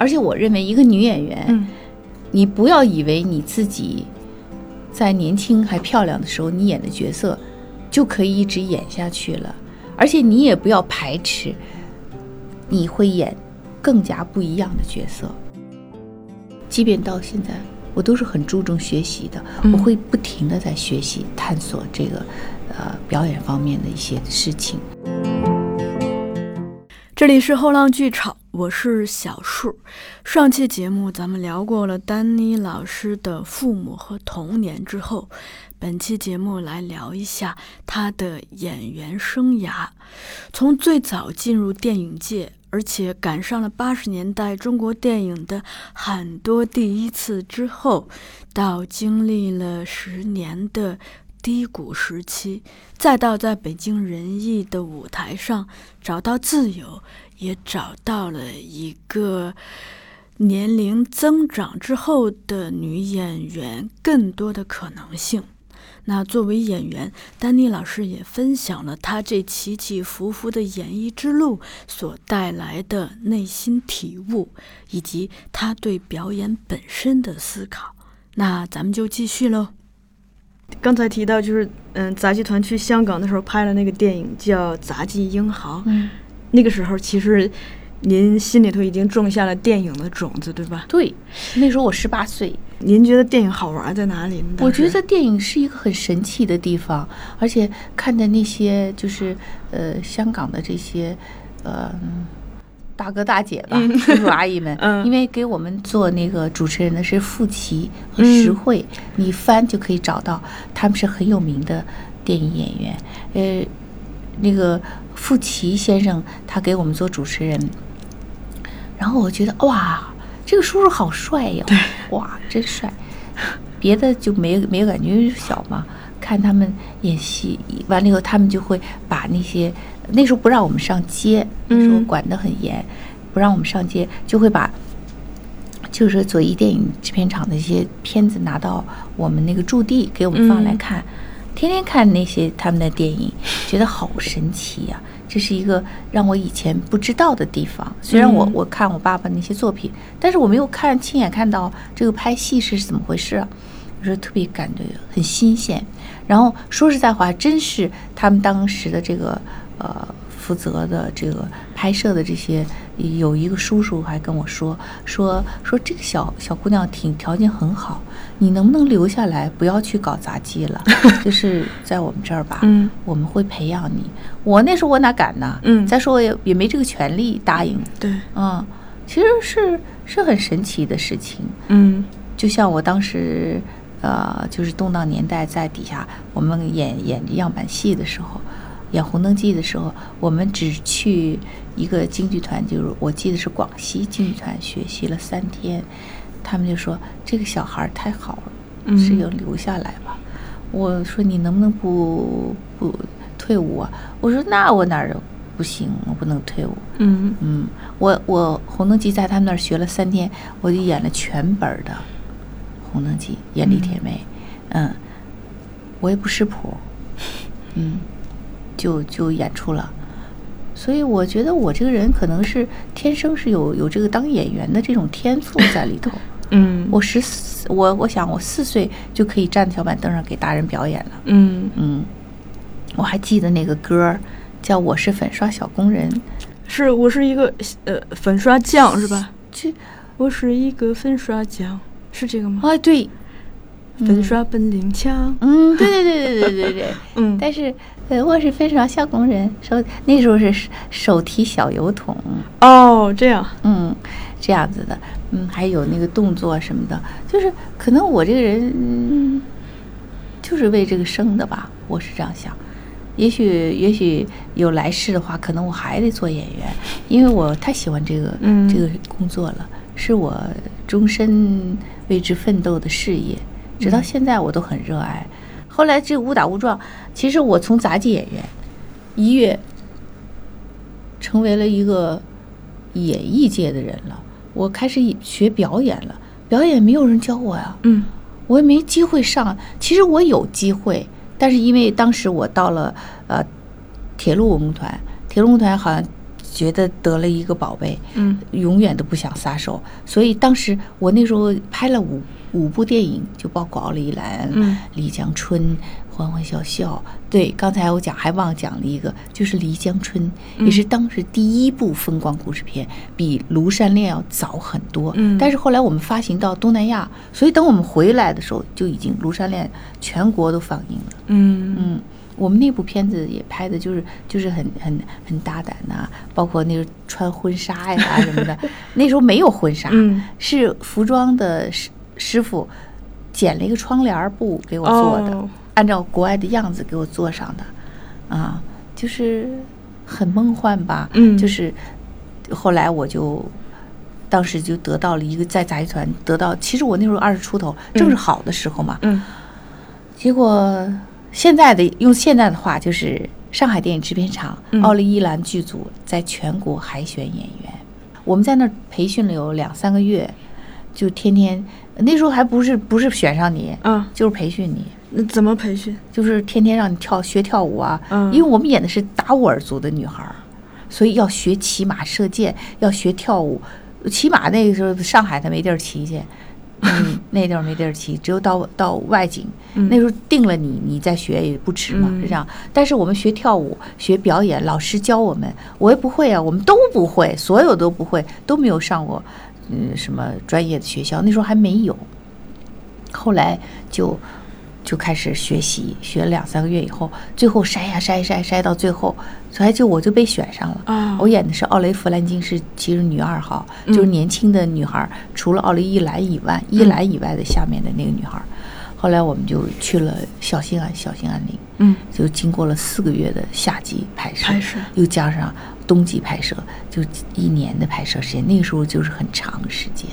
而且我认为一个女演员，嗯你不要以为你自己在年轻还漂亮的时候，你演的角色就可以一直演下去了，而且你也不要排斥，你会演更加不一样的角色。即便到现在，我都是很注重学习的，嗯我会不停的在学习、探索这个呃表演方面的一些事情。这里是后浪剧场，我是小树。上期节目咱们聊过了丹妮老师的父母和童年之后，本期节目来聊一下她的演员生涯。从最早进入电影界，而且赶上了八十年代中国电影的很多第一次之后，到经历了十年的低谷时期，再到在北京人艺的舞台上找到自由，也找到了一个年龄增长之后的女演员更多的可能性。那作为演员，丹妮老师也分享了她这起起伏伏的演艺之路所带来的内心体悟，以及她对表演本身的思考。那咱们就继续喽。刚才提到，就是嗯，杂技团去香港的时候拍了那个电影叫《杂技英豪》。嗯，那个时候其实您心里头已经种下了电影的种子，对吧？对，那时候我十八岁，您觉得电影好玩在哪里呢？我觉得电影是一个很神奇的地方，而且看的那些就是呃香港的这些呃大哥大姐吧，叔叔阿姨们，嗯因为给我们做那个主持人的是傅奇和嗯石慧，你翻就可以找到，他们是很有名的电影演员。呃，那个傅奇先生他给我们做主持人，然后我觉得哇，这个叔叔好帅呀，哇，真帅。别的就没没有感觉，因为小嘛，看他们演戏完了以后，他们就会把那些那时候不让我们上街，那时候嗯管得很严，不让我们上街，就会把就是左一电影制片厂的一些片子拿到我们那个驻地给我们放来嗯。看，天天看那些他们的电影，觉得好神奇呀、这是一个让我以前不知道的地方。虽然我、嗯我看我爸爸那些作品，但是我没有看亲眼看到这个拍戏是怎么回事啊。我说特别感觉很新鲜。然后说实在话，真是他们当时的这个呃负责的这个拍摄的这些，有一个叔叔还跟我说说说这个小小姑娘挺条件很好，你能不能留下来，不要去搞杂技了，就是在我们这儿吧，嗯我们会培养你。我那时候我哪敢呢？嗯再说我也也没这个权利答应。对，嗯，其实是是很神奇的事情。嗯就像我当时，呃，就是动荡年代在底下，我们演演样板戏的时候，演《红灯记》的时候，我们只去一个京剧团，就是我记得是广西京剧团学习了三天，他们就说这个小孩太好了，嗯是要留下来吧。我说你能不能不不退伍啊？我说那我哪儿不行，我不能退伍。嗯嗯，我我《红灯记》在他们那儿学了三天，我就演了全本儿的《红灯记》，演李铁梅，嗯，我也不识谱，嗯，就就演出了。所以我觉得我这个人可能是天生是有有这个当演员的这种天赋在里头。嗯我十四，我我想我四岁就可以站在小板凳上给大人表演了。嗯嗯，我还记得那个歌儿叫《我是粉刷小工人》，是我是一个呃粉刷匠是吧？这我是一个粉刷匠，是这个吗？啊对，粉刷本领强。嗯，对对对对对对对。嗯但是，呃，我是非常小工人，手那时候是手提小油桶，哦，这样。嗯，这样子的，嗯，还有那个动作什么的，就是可能我这个人，嗯，就是为这个生的吧，我是这样想。也许也许有来世的话，可能我还得做演员，因为我太喜欢这个、嗯这个工作了，是我终身为之奋斗的事业，直到现在我都很热爱。后来这误打误撞，其实我从杂技演员一跃成为了一个演艺界的人了。我开始学表演了，表演没有人教我呀，嗯我也没机会上。其实我有机会，但是因为当时我到了呃铁路文工团，铁路文工团好像觉得得了一个宝贝，嗯永远都不想撒手。所以当时我那时候拍了五五部电影，就包括《奥利兰》、嗯丽江春》、《欢欢笑笑》。对，刚才我讲还忘讲了一个，就是《漓江春》，嗯也是当时第一部风光故事片，比《庐山恋》要早很多。嗯但是后来我们发行到东南亚，所以等我们回来的时候，就已经《庐山恋》全国都放映了。嗯嗯，我们那部片子也拍的就是就是很很很大胆呐、包括那个穿婚纱呀什么的。那时候没有婚纱，嗯是服装的师师傅剪了一个窗帘布给我做的，哦按照国外的样子给我做上的，啊，就是很梦幻吧。嗯就是后来我就。当时就得到了一个在杂技团得到，其实我那时候二十出头，正是好的时候嘛。嗯结果现在的用现在的话就是上海电影制片厂、嗯奥利伊兰剧组在全国海选演员，我们在那儿培训了有两三个月，就天天那时候还不是不是选上你，啊，就是培训你，那怎么培训？就是天天让你跳学跳舞啊，嗯因为我们演的是达斡尔族的女孩儿，所以要学骑马射箭，要学跳舞。骑马那个时候上海他没地儿骑去，嗯，那地儿没地儿骑，只有到到外景。嗯那时候定了你，你再学也不迟嘛，嗯是这样。但是我们学跳舞、学表演，老师教我们，我也不会啊，我们都不会，所有都不会，都没有上过嗯什么专业的学校，那时候还没有。后来就就开始学习，学了两三个月以后，最后筛呀筛筛筛到最后，所以就我就被选上了。啊我演的是奥雷弗兰金，是其实女二号，嗯就是年轻的女孩，除了奥雷伊兰以外，伊兰以外的下面的那个女孩。后来我们就去了小兴安，小兴安岭，嗯就经过了四个月的夏季拍摄，拍摄又加上冬季拍摄，就一年的拍摄时间。那个时候就是很长时间，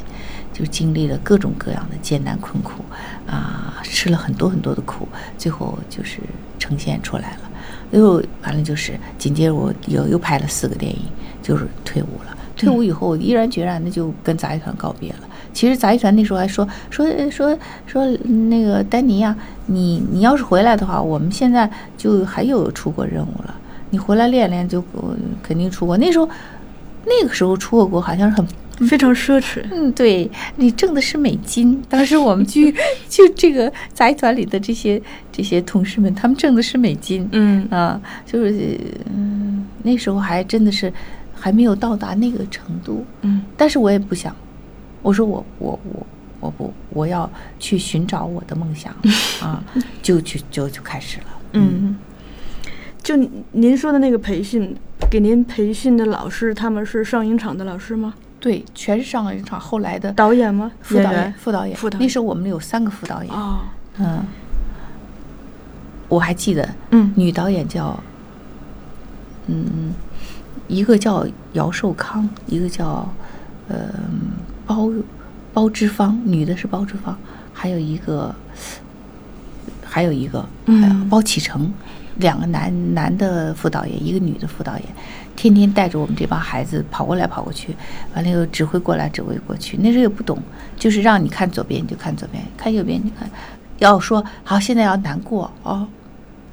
就经历了各种各样的艰难困苦啊，吃了很多很多的苦，最后就是呈现出来了。又完了就是紧接着我又又拍了四个电影，就是退伍了。退伍以后，我毅然决然的就跟杂技团告别了。其实杂技团那时候还说说说说那个丹尼呀、你你要是回来的话，我们现在就还有出国任务了。你回来练练就呃肯定出国。那时候那个时候出过国好像是很非常奢侈。嗯，对你挣的是美金。当时我们剧 就这个财团里的这些这些同事们，他们挣的是美金。嗯啊，就是嗯，那时候还真的是还没有到达那个程度。嗯但是我也不想，我说我我我我不，我要去寻找我的梦想 啊，就去就就开始了。嗯，就您说的那个培训，给您培训的老师，他们是上影厂的老师吗？对，全是上影厂后来的导演吗？副导演，副导演，副导演那时候我们有三个副导演。哦，嗯，我还记得，嗯女导演叫，嗯，一个叫姚寿康，一个叫，呃，包包之芳，女的是包之芳，还有一个，还有一个，嗯还有包启成，两个男男的副导演，一个女的副导演，天天带着我们这帮孩子跑过来跑过去，完了又指挥过来指挥过去。那时候也不懂，就是让你看左边你就看左边，看右边你看。要说好，现在要难过哦，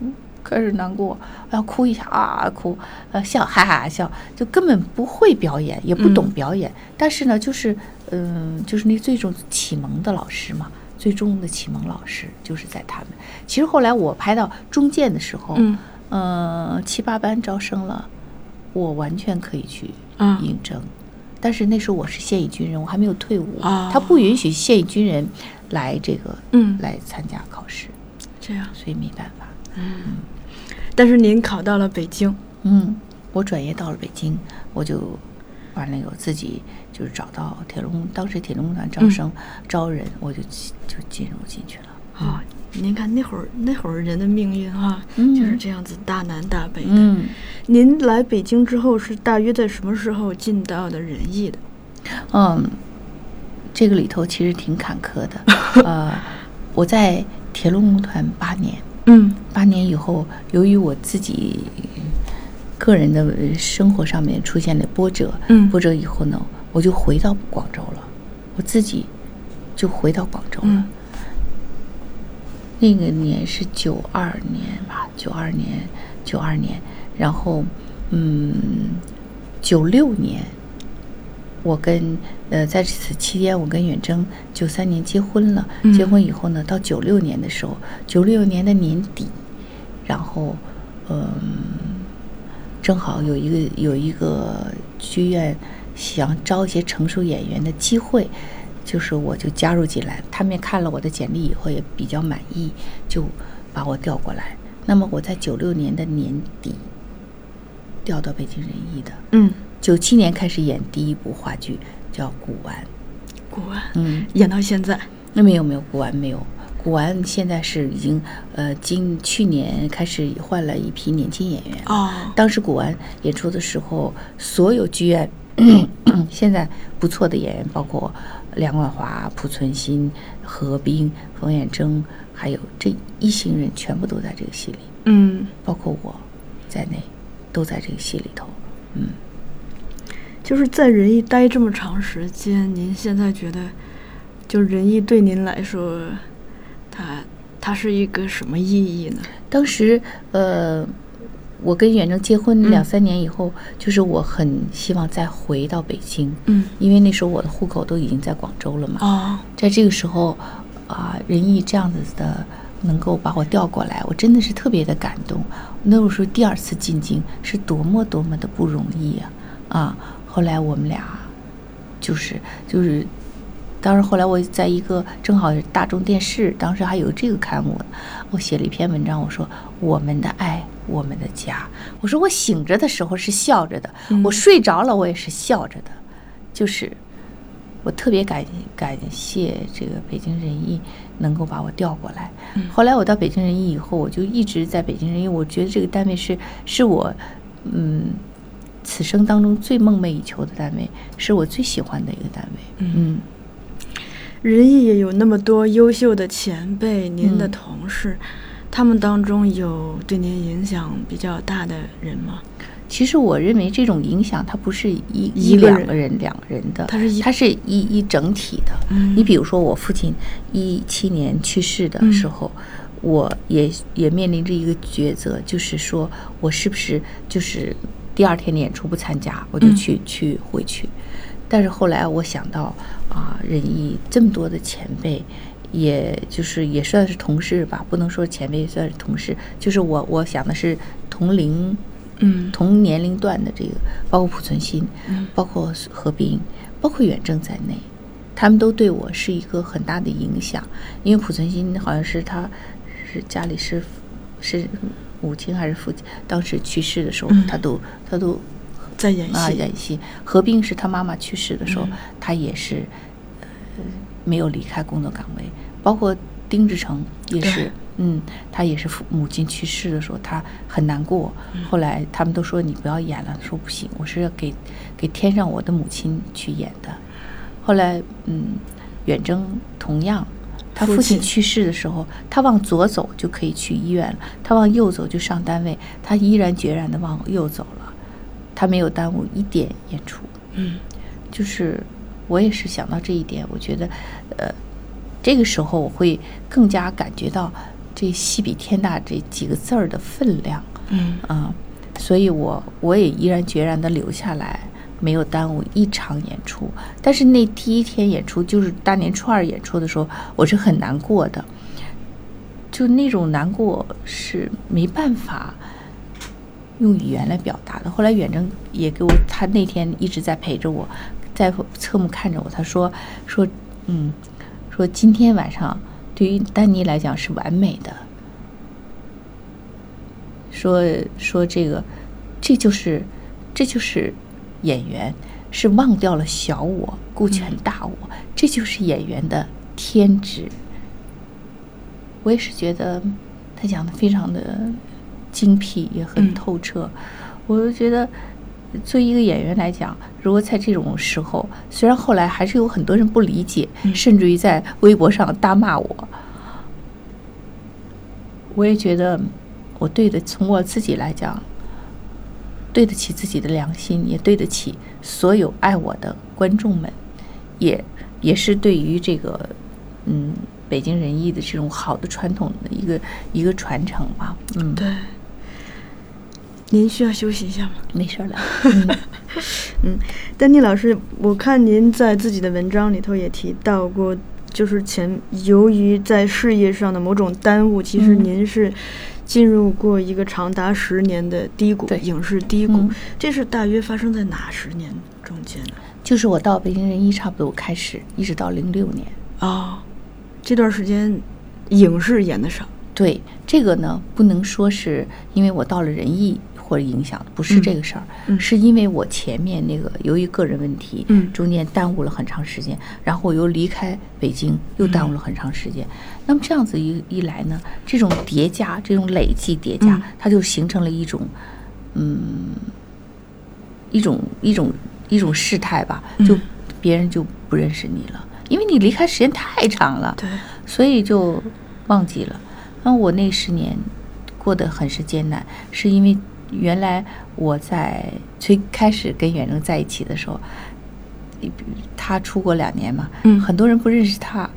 嗯，开始难过，要哭一下啊，哭，呃，笑，哈哈笑，就根本不会表演，也不懂表演。但是呢，就是嗯、就是那最终启蒙的老师嘛，最终的启蒙老师就是在他们。其实后来我拍到中建的时候，嗯呃，七八班招生了，我完全可以去啊应征。但是那时候我是现役军人，我还没有退伍，啊他不允许现役军人来这个嗯，来参加考试，这样。所以没办法。嗯但是您考到了北京，嗯，我转业到了北京，我就完了以后自己就是找到铁路工，当时铁路工团招生、招人，我就就进入进去了。啊、您看那会儿那会儿人的命运哈、嗯就是这样子大南大北的。嗯您来北京之后是大约在什么时候进到的仁义的？嗯，这个里头其实挺坎坷的。呃，我在铁路工团八年，嗯八年以后，由于我自己个人的生活上面出现了波折，嗯波折以后呢，我就回到广州了，我自己就回到广州了。嗯那个年是九二年吧，九二年，九二年，然后，嗯，九六年，我跟呃在此期间，我跟远征九三年结婚了。嗯结婚以后呢，到九六年的时候，九六年的年底，然后嗯，正好有一个有一个剧院想招一些成熟演员的机会，就是我就加入进来。他们看了我的简历以后也比较满意，就把我调过来。那么我在九六年的年底调到北京人艺的，嗯，九七年开始演第一部话剧叫《古玩》。古玩，嗯，演到现在，那没有没有，古玩没有。古玩现在是已经呃，今去年开始换了一批年轻演员。哦，当时古玩演出的时候，所有剧院 现在不错的演员，包括梁冠华、濮存昕、何冰、冯远征，还有这一行人，全部都在这个戏里，嗯，包括我在内，都在这个戏里头。嗯，就是在仁义待这么长时间，您现在觉得，就仁义对您来说，它它是一个什么意义呢？当时呃，我跟远征结婚两三年以后，就是我很希望再回到北京，嗯，因为那时候我的户口都已经在广州了嘛。哦，在这个时候，啊，仁义这样子的能够把我调过来，我真的是特别的感动。那个时候第二次进京是多么多么的不容易啊！啊，后来我们俩就是就是，当时后来我在一个正好大众电视，当时还有这个刊物，我写了一篇文章，我说我们的爱，我们的家。我说我醒着的时候是笑着的，我睡着了我也是笑着的，就是。我特别感感谢这个北京人艺能够把我调过来。后来我到北京人艺以后，我就一直在北京人艺。我觉得这个单位是是我嗯此生当中最梦寐以求的单位，是我最喜欢的一个单位。嗯仁义也有那么多优秀的前辈，您的嗯同事，他们当中有对您影响比较大的人吗？其实我认为这种影响，它不是一一两个人两个人的，它是一它是一一整体的。嗯你比如说，我父亲一七年去世的时候，我也也面临着一个抉择，就是说我是不是就是第二天的演出不参加，我就嗯去、去回去。但是后来我想到啊，仁义这么多的前辈，也就是也算是同事吧，不能说前辈，算是同事。就是我我想的是同龄，嗯同年龄段的这个，包括濮存昕，嗯包括何冰，包括远征在内，他们都对我是一个很大的影响。因为濮存昕好像是他是家里是是母亲还是父亲，当时去世的时候，嗯他都他都在演啊，戏，演戏。何冰是他妈妈去世的时候，嗯他也是呃没有离开工作岗位，包括丁志诚也是，嗯，他也是父母亲去世的时候，他很难过。嗯后来他们都说你不要演了，说不行，我是要给给添上我的母亲去演的。后来，嗯，远征同样。他父亲去世的时候，他往左走就可以去医院了，他往右走就上单位，他毅然决然的往右走了，他没有耽误一点演出。嗯就是我也是想到这一点，我觉得，呃，这个时候我会更加感觉到这“戏比天大”这几个字儿的分量嗯啊、所以我我也毅然决然的留下来，没有耽误一场演出。但是那第一天演出，就是大年初二演出的时候，我是很难过的，就那种难过是没办法。用语言来表达的。后来远征也给我，他那天一直在陪着我，在侧目看着我。他说说嗯，说今天晚上对于丹尼来讲是完美的。说说这个，这就是这就是演员，是忘掉了小我，顾全大我，这就是演员的天职。我也是觉得他讲的非常的精辟，也很嗯透彻。我就觉得，作为一个演员来讲，如果在这种时候，虽然后来还是有很多人不理解，嗯甚至于在微博上大骂我，我也觉得我对的从我自己来讲，对得起自己的良心，也对得起所有爱我的观众们，也也是对于这个嗯北京人艺的这种好的传统的一个一个传承吧。嗯，对。您需要休息一下吗？没事儿的。嗯 嗯，丹妮老师，我看您在自己的文章里头也提到过，就是前由于在事业上的某种耽误，其实嗯您是进入过一个长达十年的低谷，对影视低谷。嗯这是大约发生在哪十年中间呢？就是我到北京人艺差不多开始，一直到零六年。哦，这段时间影视演的少。对这个呢，不能说是因为我到了人艺或者影响的，不是嗯这个事儿，嗯是因为我前面那个由于个人问题，嗯中间耽误了很长时间，然后我又离开北京，又耽误了很长时间。那么这样子一一来呢，这种叠加，这种累计叠加，嗯它就形成了一种，嗯，一种一种一种事态吧，就嗯别人就不认识你了，因为你离开时间太长了。对，所以就忘记了。那我那十年过得很是艰难，是因为原来我在最开始跟远征在一起的时候，他出国两年嘛，嗯很多人不认识他。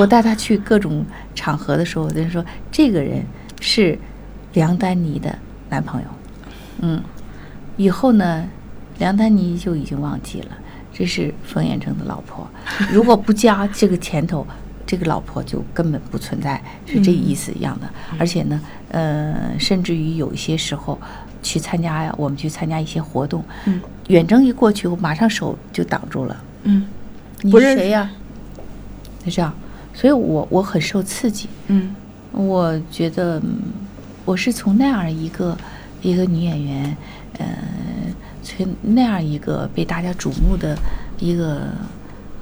我带他去各种场合的时候，人说这个人是梁丹妮的男朋友。嗯，以后呢，梁丹妮就已经忘记了，这是冯远征的老婆。如果不加这个前头，这个老婆就根本不存在，是这意思一样的。而且呢，呃，甚至于有一些时候去参加呀，我们去参加一些活动，嗯。远征一过去，我马上手就挡住了。嗯。你是谁呀？就这样，所以我我很受刺激。嗯。我觉得嗯我是从那样一个一个女演员，呃，从那样一个被大家瞩目的一个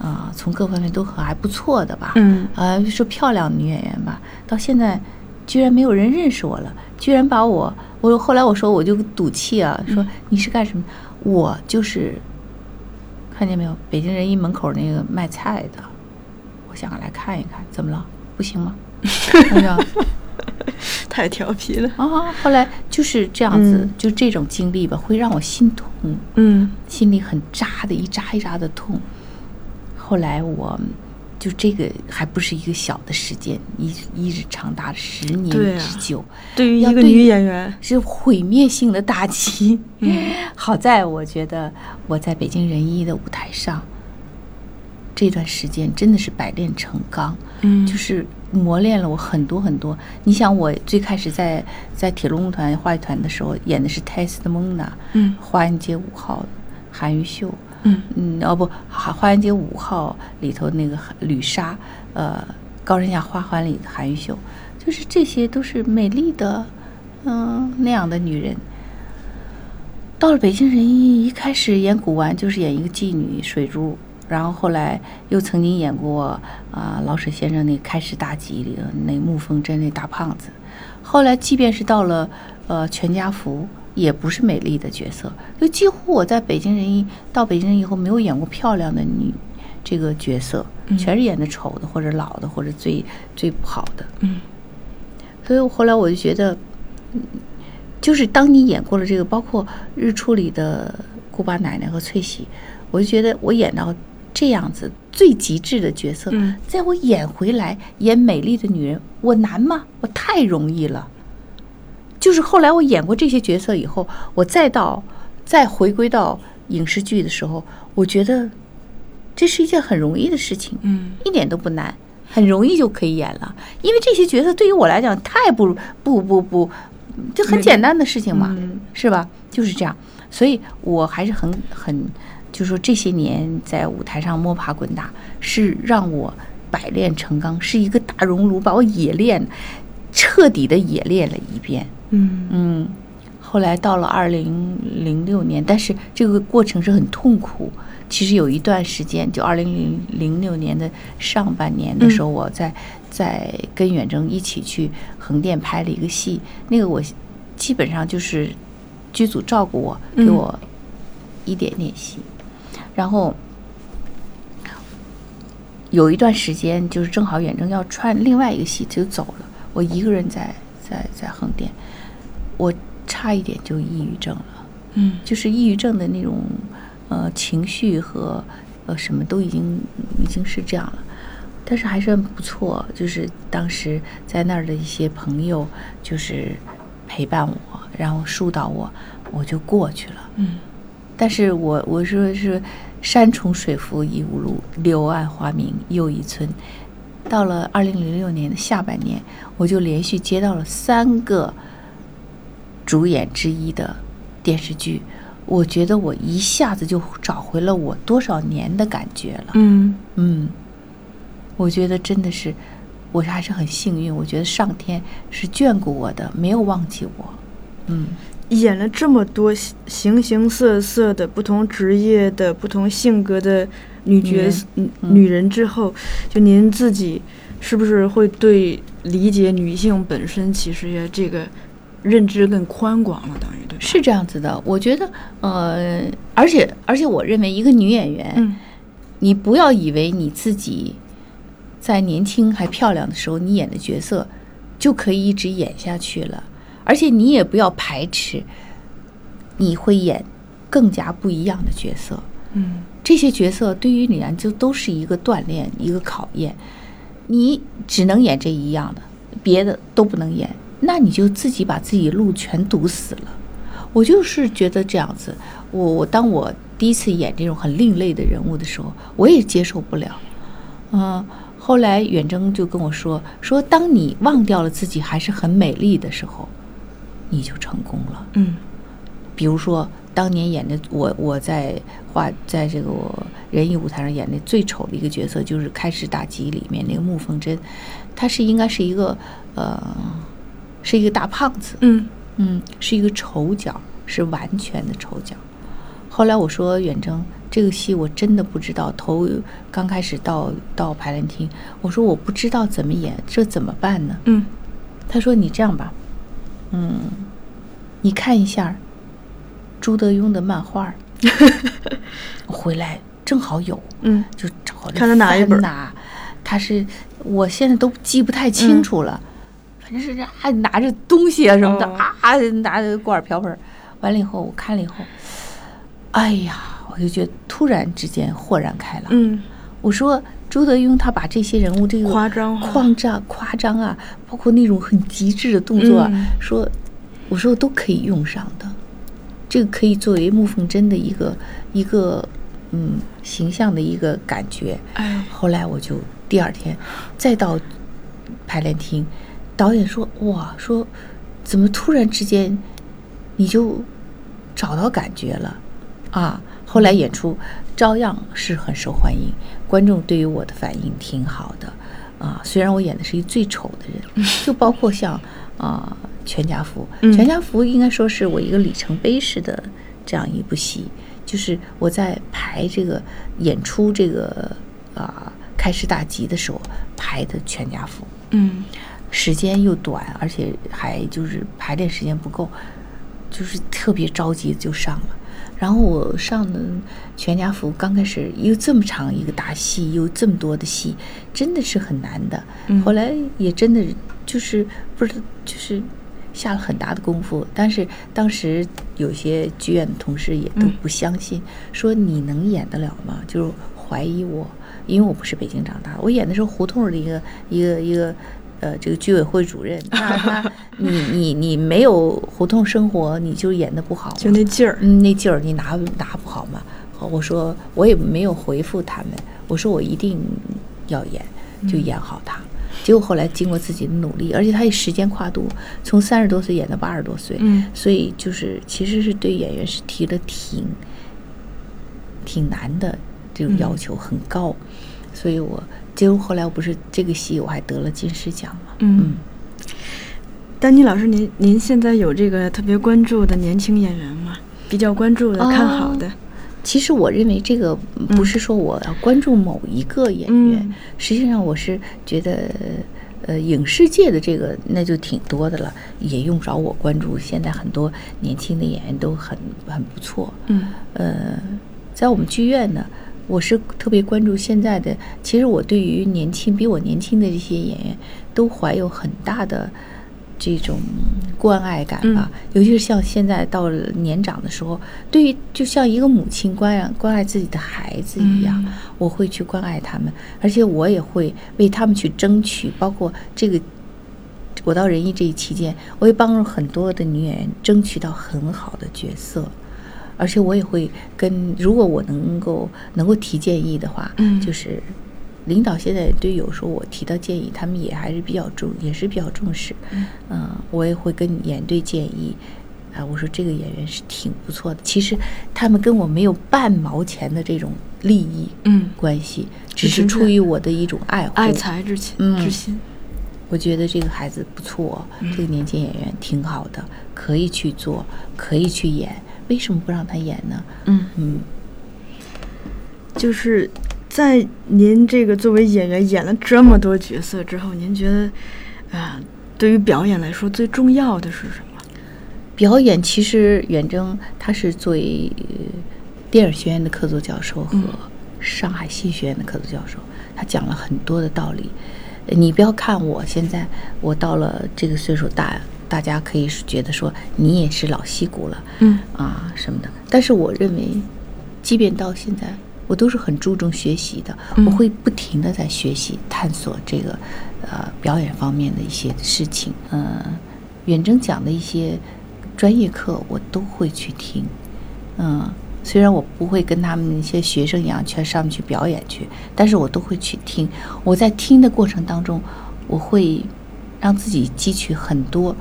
啊、从各方面都很还不错的吧，嗯。啊，就说漂亮女演员吧，到现在居然没有人认识我了，居然把我，我后来我说我就赌气啊，说嗯你是干什么？我就是看见没有，北京人艺门口那个卖菜的，我想来看一看，怎么了？不行吗？太调皮了。啊，后来就是这样子，嗯就这种经历吧，会让我心痛，嗯心里很扎的一扎一扎的痛。后来我就这个还不是一个小的时间，一一直长达十年之久，对于一个女演员，是毁灭性的打击。嗯。好在我觉得我在北京人艺的舞台上，这段时间真的是百炼成钢，嗯。就是磨练了我很多很多。你想，我最开始在在铁路舞团话剧团的时候，演的是泰斯的蒙娜，嗯。花园街五号韩玉秀，嗯嗯，哦不，花园街五号里头那个吕莎，呃，高山下花环里的韩玉秀，就是这些都是美丽的，嗯、那样的女人。到了北京人艺，一开始演古玩就是演一个妓女水珠，然后后来又曾经演过啊、老舍先生那《开市大吉》里的那沐风针那大胖子，后来即便是到了呃全家福，也不是美丽的角色，就几乎我在北京人艺到北京人以后没有演过漂亮的女这个角色，嗯全是演的丑的或者老的或者最最不好的。嗯所以后来我就觉得，嗯就是当你演过了这个，包括《日出》里的姑爸奶奶和翠喜，我就觉得我演到这样子最极致的角色，嗯在我演回来演美丽的女人，我难吗？我太容易了。就是后来我演过这些角色以后，我再到再回归到影视剧的时候，我觉得这是一件很容易的事情。嗯一点都不难，很容易就可以演了。因为这些角色对于我来讲太不不不不，就很简单的事情嘛，嗯是吧？就是这样，所以我还是很很，就是说这些年在舞台上摸爬滚打，是让我百炼成钢，是一个大熔炉把我冶炼，彻底的冶炼了一遍。嗯嗯，后来到了二零零六年，但是这个过程是很痛苦。其实有一段时间，就二零零零六年的上半年的时候，我在在跟远征一起去横店拍了一个戏，那个我基本上就是剧组照顾我，给嗯我一点点戏，然后。有一段时间，就是正好远征要串另外一个戏，他就走了，我一个人在在在横店，我差一点就抑郁症了，嗯就是抑郁症的那种呃情绪和呃什么都已经已经是这样了，但是还是很不错，就是当时在那儿的一些朋友就是陪伴我，然后疏导我，我就过去了。嗯但是我我说是山重水复疑无路，柳暗花明又一村。到了二零零六年的下半年，我就连续接到了三个主演之一的电视剧，我觉得我一下子就找回了我多少年的感觉了。嗯嗯，我觉得真的是，我还是很幸运。我觉得上天是眷顾我的，没有忘记我。嗯，演了这么多形形形色色的不同职业的不同性格的女角色女人之后，就您自己是不是会对理解女性本身其实也这个认知更宽广了？等于对？是这样子的。我觉得，呃，而且而且，我认为一个女演员，嗯你不要以为你自己在年轻还漂亮的时候，你演的角色就可以一直演下去了，而且你也不要排斥你会演更加不一样的角色。嗯这些角色对于你来就都是一个锻炼，一个考验。你只能演这一样的，别的都不能演，那你就自己把自己路全堵死了。我就是觉得这样子，我我当我第一次演这种很另类的人物的时候，我也接受不了。嗯，后来远征就跟我说说，当你忘掉了自己还是很美丽的时候，你就成功了。嗯比如说当年演的我我在画在这个我人艺舞台上演的最丑的一个角色，就是《开始打击》里面那个穆凤珍，她是应该是一个呃是一个大胖子，嗯嗯，是一个丑角，是完全的丑角。后来我说远征这个戏我真的不知道，头刚开始到到排练厅，我说我不知道怎么演，这怎么办呢？嗯他说：“你这样吧，嗯，你看一下朱德庸的漫画 回来正好有，嗯就找了看他哪一本儿呐？他是我现在都记不太清楚了，反正是这还拿着东西啊什么的、哦啊，拿着锅碗瓢盆。完了以后，我看了以后，哎呀，我就觉得突然之间豁然开朗。嗯我说朱德庸他把这些人物这个夸张化夸张、夸张啊，包括那种很极致的动作啊，嗯说我说都可以用上的，这个可以作为穆凤珍的一个一个嗯形象的一个感觉。哎后来我就第二天再到排练厅，导演说哇，说怎么突然之间你就找到感觉了啊？后来演出照样是很受欢迎，观众对于我的反应挺好的啊。虽然我演的是一最丑的人，就包括像啊《全家福》，嗯全家福》应该说是我一个里程碑式的这样一部戏，就是我在排这个演出这个啊开市大吉的时候排的《全家福》。嗯时间又短，而且还就是排练时间不够，就是特别着急就上了。然后我上的《全家福》刚开始又这么长一个大戏，又这么多的戏，真的是很难的。嗯后来也真的就是不知道，就是下了很大的功夫。但是当时有些剧院的同事也都嗯不相信，说你能演得了吗？就是怀疑我，因为我不是北京长大的，我演的是胡同儿的一个一个一个呃这个居委会主任。那 他你你你没有胡同生活，你就演的不好，就那劲儿嗯，那劲儿你拿拿不好嘛？好我说我也没有回复他们，我说我一定要演，就演好它。结果后来经过自己的努力，而且他也时间跨度从三十多岁演到八十多岁，嗯所以就是其实是对演员是提了挺挺难的这种要求很高，所以我结果后来我不是这个戏我还得了金狮奖嘛，嗯。丹妮老师，您您现在有这个特别关注的年轻演员吗？比较关注的、看好的，其实我认为这个不是说我要关注某一个演员，嗯实际上我是觉得，呃，影视界的这个那就挺多的了，也用不着我关注。现在很多年轻的演员都很很不错，嗯呃，在我们剧院呢，我是特别关注现在的。其实我对于年轻比我年轻的这些演员，都怀有很大的这种关爱感吧。尤其是像现在到了年长的时候，对于就像一个母亲关爱关爱自己的孩子一样，嗯我会去关爱他们，而且我也会为他们去争取，包括这个。我到仁义这一期间，我也帮助很多的女演员争取到很好的角色，而且我也会跟，如果我能够能够提建议的话，嗯就是领导现在对有时候我提到建议，他们也还是比较重，也是比较重视。嗯、我也会跟演队建议。啊，我说这个演员是挺不错的，其实他们跟我没有半毛钱的这种利益嗯，关系，只是出于我的一种爱护。爱才之心嗯之心。我觉得这个孩子不错，这个年轻演员挺好的，可以去做，可以去演。为什么不让他演呢？嗯，嗯，就是在您这个作为演员演了这么多角色之后，您觉得啊、对于表演来说最重要的是什么？表演其实远征他是作为呃电影学院的客座教授和上海戏剧学院的客座教授，他讲了很多的道理。呃你不要看我现在，我到了这个岁数大，大家可以是觉得说你也是老戏骨了，嗯啊什么的。但是我认为，即便到现在，我都是很注重学习的，嗯我会不停的在学习、探索这个呃表演方面的一些事情。嗯、远征讲的一些专业课，我都会去听。嗯，虽然我不会跟他们那些学生一样全上去表演去，但是我都会去听。我在听的过程当中，我会让自己汲取很多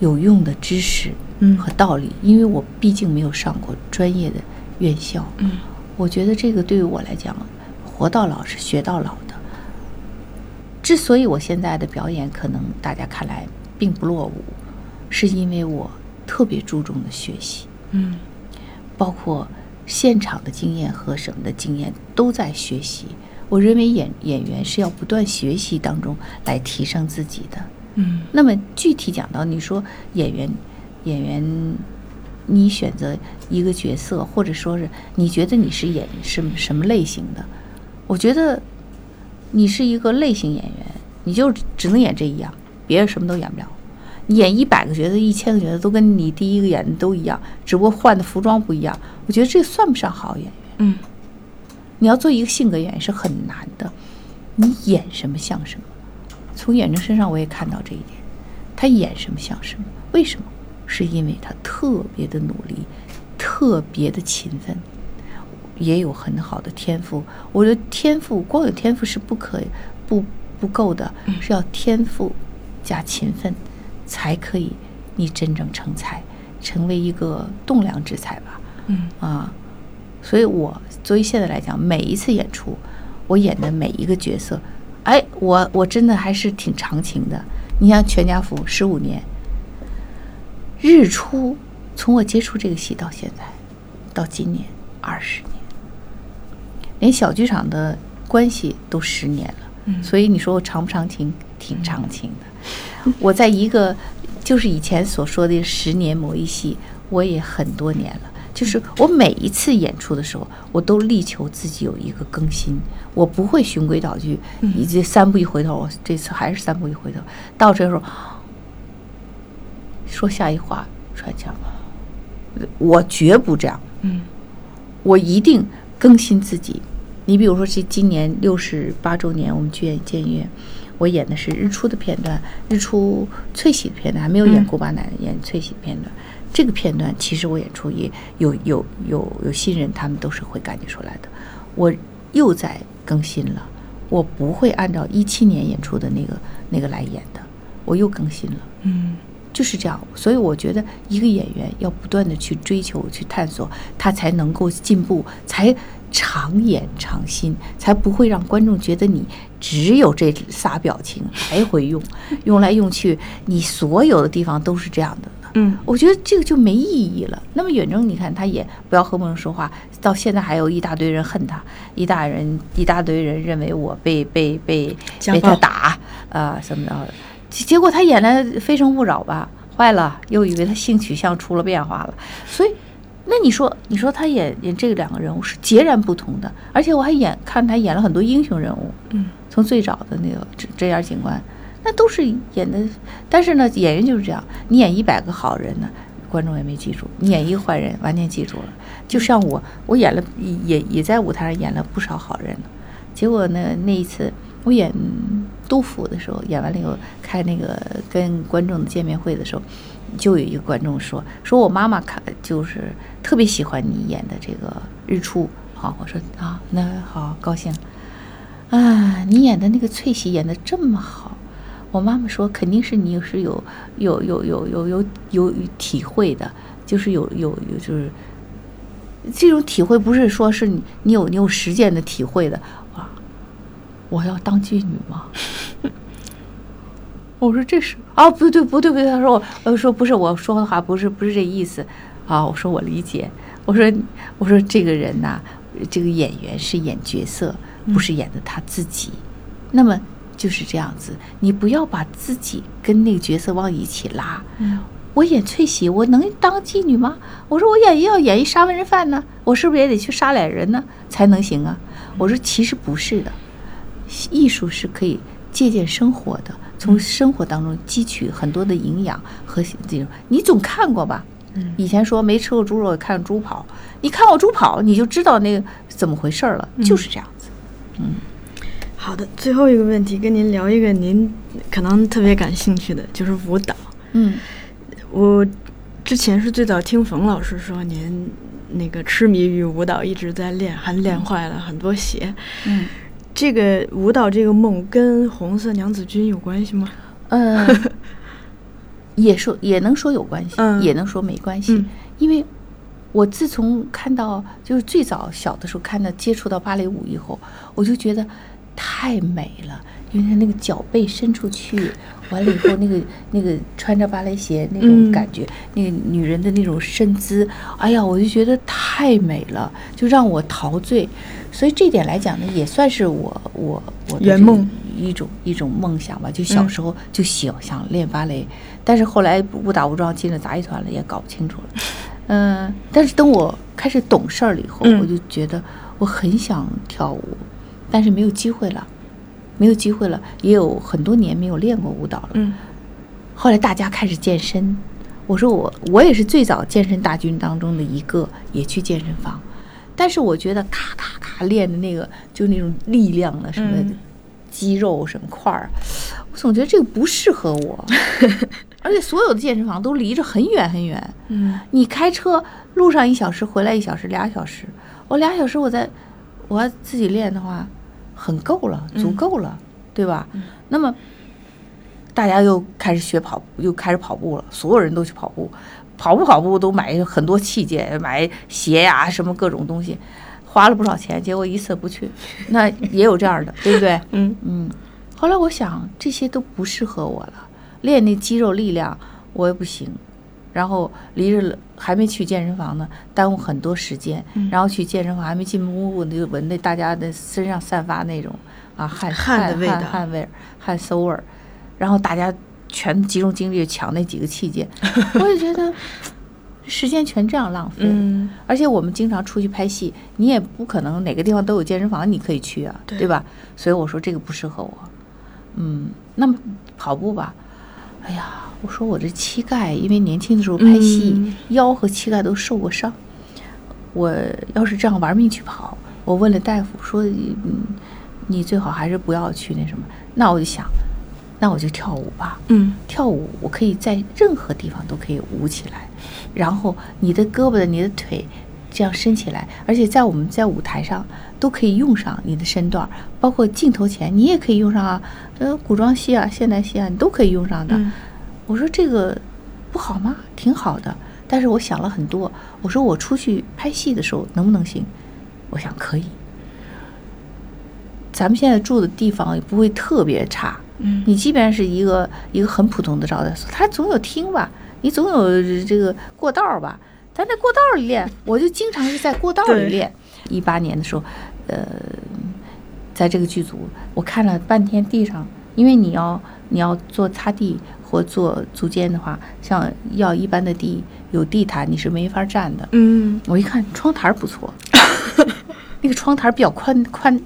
有用的知识嗯和道理，因为我毕竟没有上过专业的院校。嗯我觉得这个对于我来讲，活到老是学到老的。之所以我现在的表演可能大家看来并不落伍，是因为我特别注重的学习，嗯包括现场的经验和什么的经验都在学习。我认为演演员是要不断学习当中来提升自己的。嗯那么具体讲到，你说演员，演员，你选择一个角色，或者说是你觉得你是演什么什么类型的？我觉得你是一个类型演员，你就只能演这一样，别人什么都演不了。你演一百个角色、一千个角色都跟你第一个演的都一样，只不过换的服装不一样。我觉得这算不上好演员。嗯你要做一个性格演员是很难的，你演什么像什么。从演员身上我也看到这一点，他演什么像什么。为什么？是因为他特别的努力，特别的勤奋，也有很好的天赋。我觉得天赋光有天赋是不可不不够的，是要天赋加勤奋，才可以你真正成才，成为一个栋梁之才吧。嗯啊，所以我作为现在来讲，每一次演出，我演的每一个角色，哎，我我真的还是挺长情的。你像全家福十五年，日出从我接触这个戏到现在，到今年二十年，连小剧场的关系都十年了。嗯所以你说我长不长情？挺长情的。我在一个就是以前所说的十年磨一戏，我也很多年了。就是我每一次演出的时候，我都力求自己有一个更新，我不会循规蹈矩。你这三步一回头，我这次还是三步一回头。到这时候，说下一话喘气儿，我绝不这样。嗯我一定更新自己。你比如说，这今年六十八周年，我们剧院建院，我演的是日出的片段，日出翠喜的片段，还没有演嗯姑妈奶奶，演翠喜的片段。这个片段其实我演出也有有有有新人，他们都是会感觉出来的。我又在更新了，我不会按照一七年演出的那个那个来演的，我又更新了。嗯就是这样，所以我觉得一个演员要不断的去追求、去探索，他才能够进步，才常演常新，才不会让观众觉得你只有这仨表情来回用，用来用去，你所有的地方都是这样的。嗯我觉得这个就没意义了。那么远征，你看他也不要和陌生人说话，到现在还有一大堆人恨他，一大人一大堆人认为我被被被被他打啊、什么的，结结果他演的《非诚勿扰》吧，坏了，又以为他性取向出了变化了，所以。那你说，你说他演演这两个人物是截然不同的，而且我还演看他演了很多英雄人物，嗯从最早的那个这这样警官，那都是演的，但是呢，演员就是这样，你演一百个好人呢，观众也没记住；你演一个坏人，完全记住了。就像我，我演了也也在舞台上演了不少好人，结果呢，那一次我演杜甫的时候，演完了以后开那个跟观众的见面会的时候，就有一个观众说说我妈妈看就是特别喜欢你演的这个日出。好，我说啊，那好高兴。啊，你演的那个翠喜演的这么好，我妈妈说肯定是你是有有有有有有有体会的，就是有有有就是这种体会，不是说是你你有你有实践的体会的啊。我要当妓女吗？我说这是啊，不对不对不对，他说我我说不是我说的话不是不是这意思啊，我说我理解，我说我说这个人呐，这个演员是演角色。不是演的他自己，那么就是这样子。你不要把自己跟那个角色往一起拉。我演翠喜，我能当妓女吗？我说我演要演一杀人犯呢，我是不是也得去杀俩人呢才能行啊？我说其实不是的，艺术是可以借鉴生活的，从生活当中汲取很多的营养和这种。你总看过吧？以前说没吃过猪肉看猪跑，你看过猪跑，你就知道那个怎么回事了，就是这样子。嗯，好的，最后一个问题，跟您聊一个您可能特别感兴趣的，就是舞蹈。嗯，我之前是最早听冯老师说您那个痴迷于舞蹈，一直在练，还练坏了很多鞋。嗯，这个舞蹈这个梦跟红色娘子军有关系吗？呃，也说也能说有关系，也能说没关系，因为。我自从看到，就是最早小的时候看到接触到芭蕾舞以后，我就觉得太美了，因为它那个脚背伸出去，完了以后那个那个穿着芭蕾鞋那种感觉，那个女人的那种身姿，哎呀，我就觉得太美了，就让我陶醉。所以这点来讲呢，也算是我我我圆梦一种一种梦想吧。就小时候就喜想练芭蕾，但是后来误打误撞进了杂技团了，也搞不清楚了。嗯，但是等我开始懂事儿了以后，我就觉得我很想跳舞，但是没有机会了，没有机会了，也有很多年没有练过舞蹈了。嗯，后来大家开始健身，我说我我也是最早健身大军当中的一个，也去健身房，但是我觉得咔咔咔练的那个就那种力量的什么肌肉什么块儿，我总觉得这个不适合我。而且所有的健身房都离着很远很远。嗯，你开车路上一小时，回来一小时，俩小时。我俩小时，我在我要自己练的话，很够了，足够了，对吧？那么大家又开始学跑，又开始跑步了。所有人都去跑步，跑步跑步都买很多器械，买鞋呀，什么各种东西，花了不少钱。结果一次不去，那也有这样的，对不对？嗯嗯。后来我想，这些都不适合我了。练那肌肉力量我也不行，然后离着还没去健身房呢，耽误很多时间。然后去健身房还没进屋，我就闻那大家的身上散发那种啊汗汗的味道、汗味儿、汗馊味儿。然后大家全集中精力抢那几个器械，我也觉得时间全这样浪费。嗯，而且我们经常出去拍戏，你也不可能哪个地方都有健身房，你可以去啊，对吧？所以我说这个不适合我。嗯，那么跑步吧。哎呀，我说我这膝盖，因为年轻的时候拍戏，腰和膝盖都受过伤。我要是这样玩命去跑，我问了大夫说，嗯，你最好还是不要去那什么。那我就想，那我就跳舞吧。嗯，跳舞我可以在任何地方都可以舞起来，然后你的胳膊的、你的腿这样伸起来，而且在我们在舞台上都可以用上你的身段，包括镜头前你也可以用上啊。呃，古装戏啊，现代戏啊，你都可以用上的。我说这个不好吗？挺好的。但是我想了很多，我说我出去拍戏的时候能不能行？我想可以。咱们现在住的地方也不会特别差，嗯，你即便是一个一个很普通的招待所，它总有厅吧，你总有这个过道吧。咱在过道里练，我就经常是在过道里练。一八年的时候，呃。在这个剧组，我看了半天地上，因为你要你要做擦地或做足尖的话，像要一般的地有地毯，你是没法站的。嗯，我一看窗台不错，那个窗台比较宽宽，比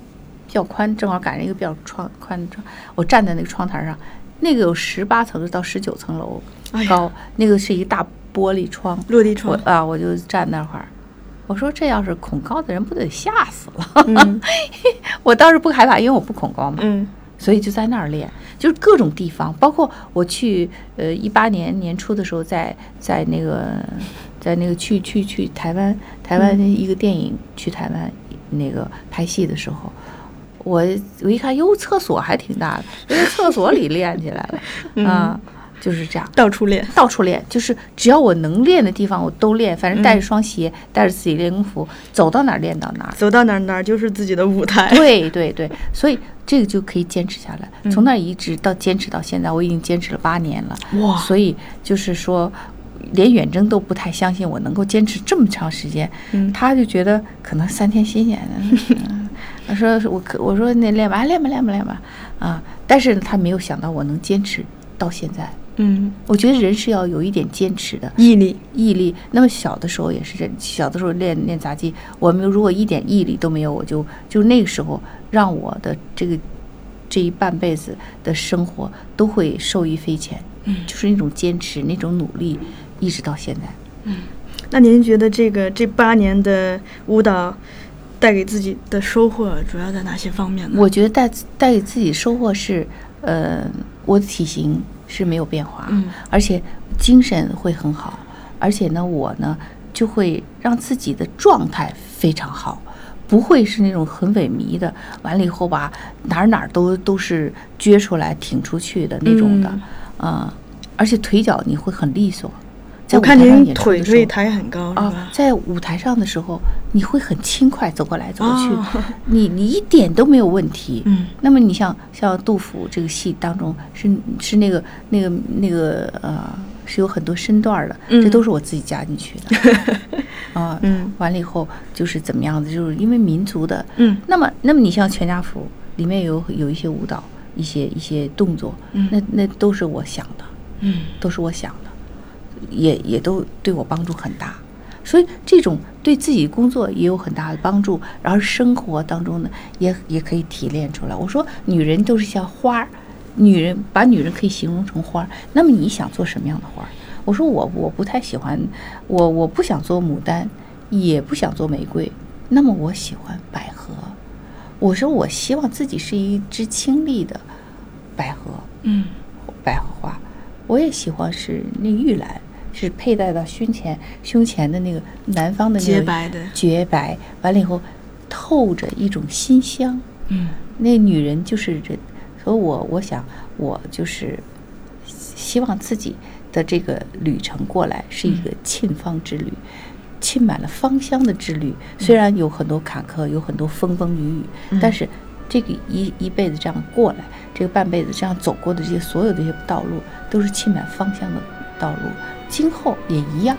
较宽，正好赶上一个比较窗宽的窗。我站在那个窗台上，那个有十八层到十九层楼高，那个是一个大玻璃窗，落地窗啊，我就站那块儿。我说这要是恐高的人不得吓死了？我倒是不害怕，因为我不恐高嘛。嗯，所以就在那儿练，就是各种地方，包括我去呃一八年年初的时候在，在那个在那个去去去台湾台湾一个电影去台湾那个拍戏的时候，我我一看哟厕所还挺大的，就在厕所里练起来了啊。就是这样，到处练，到处练，就是只要我能练的地方，我都练。反正带着双鞋，带着自己练功服，走到哪儿练到哪儿，走到哪儿哪儿就是自己的舞台。对对对，所以这个就可以坚持下来。从那一直到坚持到现在，我已经坚持了八年了。哇！所以就是说，连远征都不太相信我能够坚持这么长时间。嗯，他就觉得可能三天新鲜的。他说我可我说那练吧，练吧，练吧，练吧。啊！但是他没有想到我能坚持到现在。嗯，我觉得人是要有一点坚持的毅力，毅力。那么小的时候也是这，小的时候练练杂技，我们如果一点毅力都没有，我就就那个时候让我的这个这一半辈子的生活都会受益匪浅。嗯，就是那种坚持，那种努力，一直到现在。嗯，那您觉得这个这八年的舞蹈带给自己的收获主要在哪些方面呢？我觉得带带给自己收获是，呃，我的体型。是没有变化，嗯，而且精神会很好，而且呢，我呢就会让自己的状态非常好，不会是那种很萎靡的，完了以后吧，哪儿哪儿都都是撅出来挺出去的那种的，啊，而且腿脚你会很利索。我看您腿可以抬很高，啊，在舞台上的时候，你会很轻快走过来走过去，你你一点都没有问题。嗯，那么你像像杜甫这个戏当中是是那个那个那个呃是有很多身段的，这都是我自己加进去的。啊，嗯，完了以后就是怎么样子，就是因为民族的，嗯，那么那么你像全家福里面有有一些舞蹈，一些一些动作，嗯，那那都是我想的，嗯，都是我想的。也也都对我帮助很大，所以这种对自己工作也有很大的帮助，然后生活当中呢，也也可以提炼出来。我说女人都是像花儿，女人把女人可以形容成花儿。那么你想做什么样的花儿？我说我我不太喜欢，我我不想做牡丹，也不想做玫瑰，那么我喜欢百合。我说我希望自己是一只清丽的百合，嗯，百合花。我也喜欢是那玉兰。是佩戴到胸前，胸前的那个南方的那个洁白的洁白，完了以后透着一种馨香。嗯，那女人就是这，所以我我想我就是希望自己的这个旅程过来是一个沁芳之旅，沁满了芳香的之旅。虽然有很多坎坷，有很多风风雨雨，但是这个一一辈子这样过来，这个半辈子这样走过的这些所有的这些道路，都是沁满芳香的道路。今后也一样。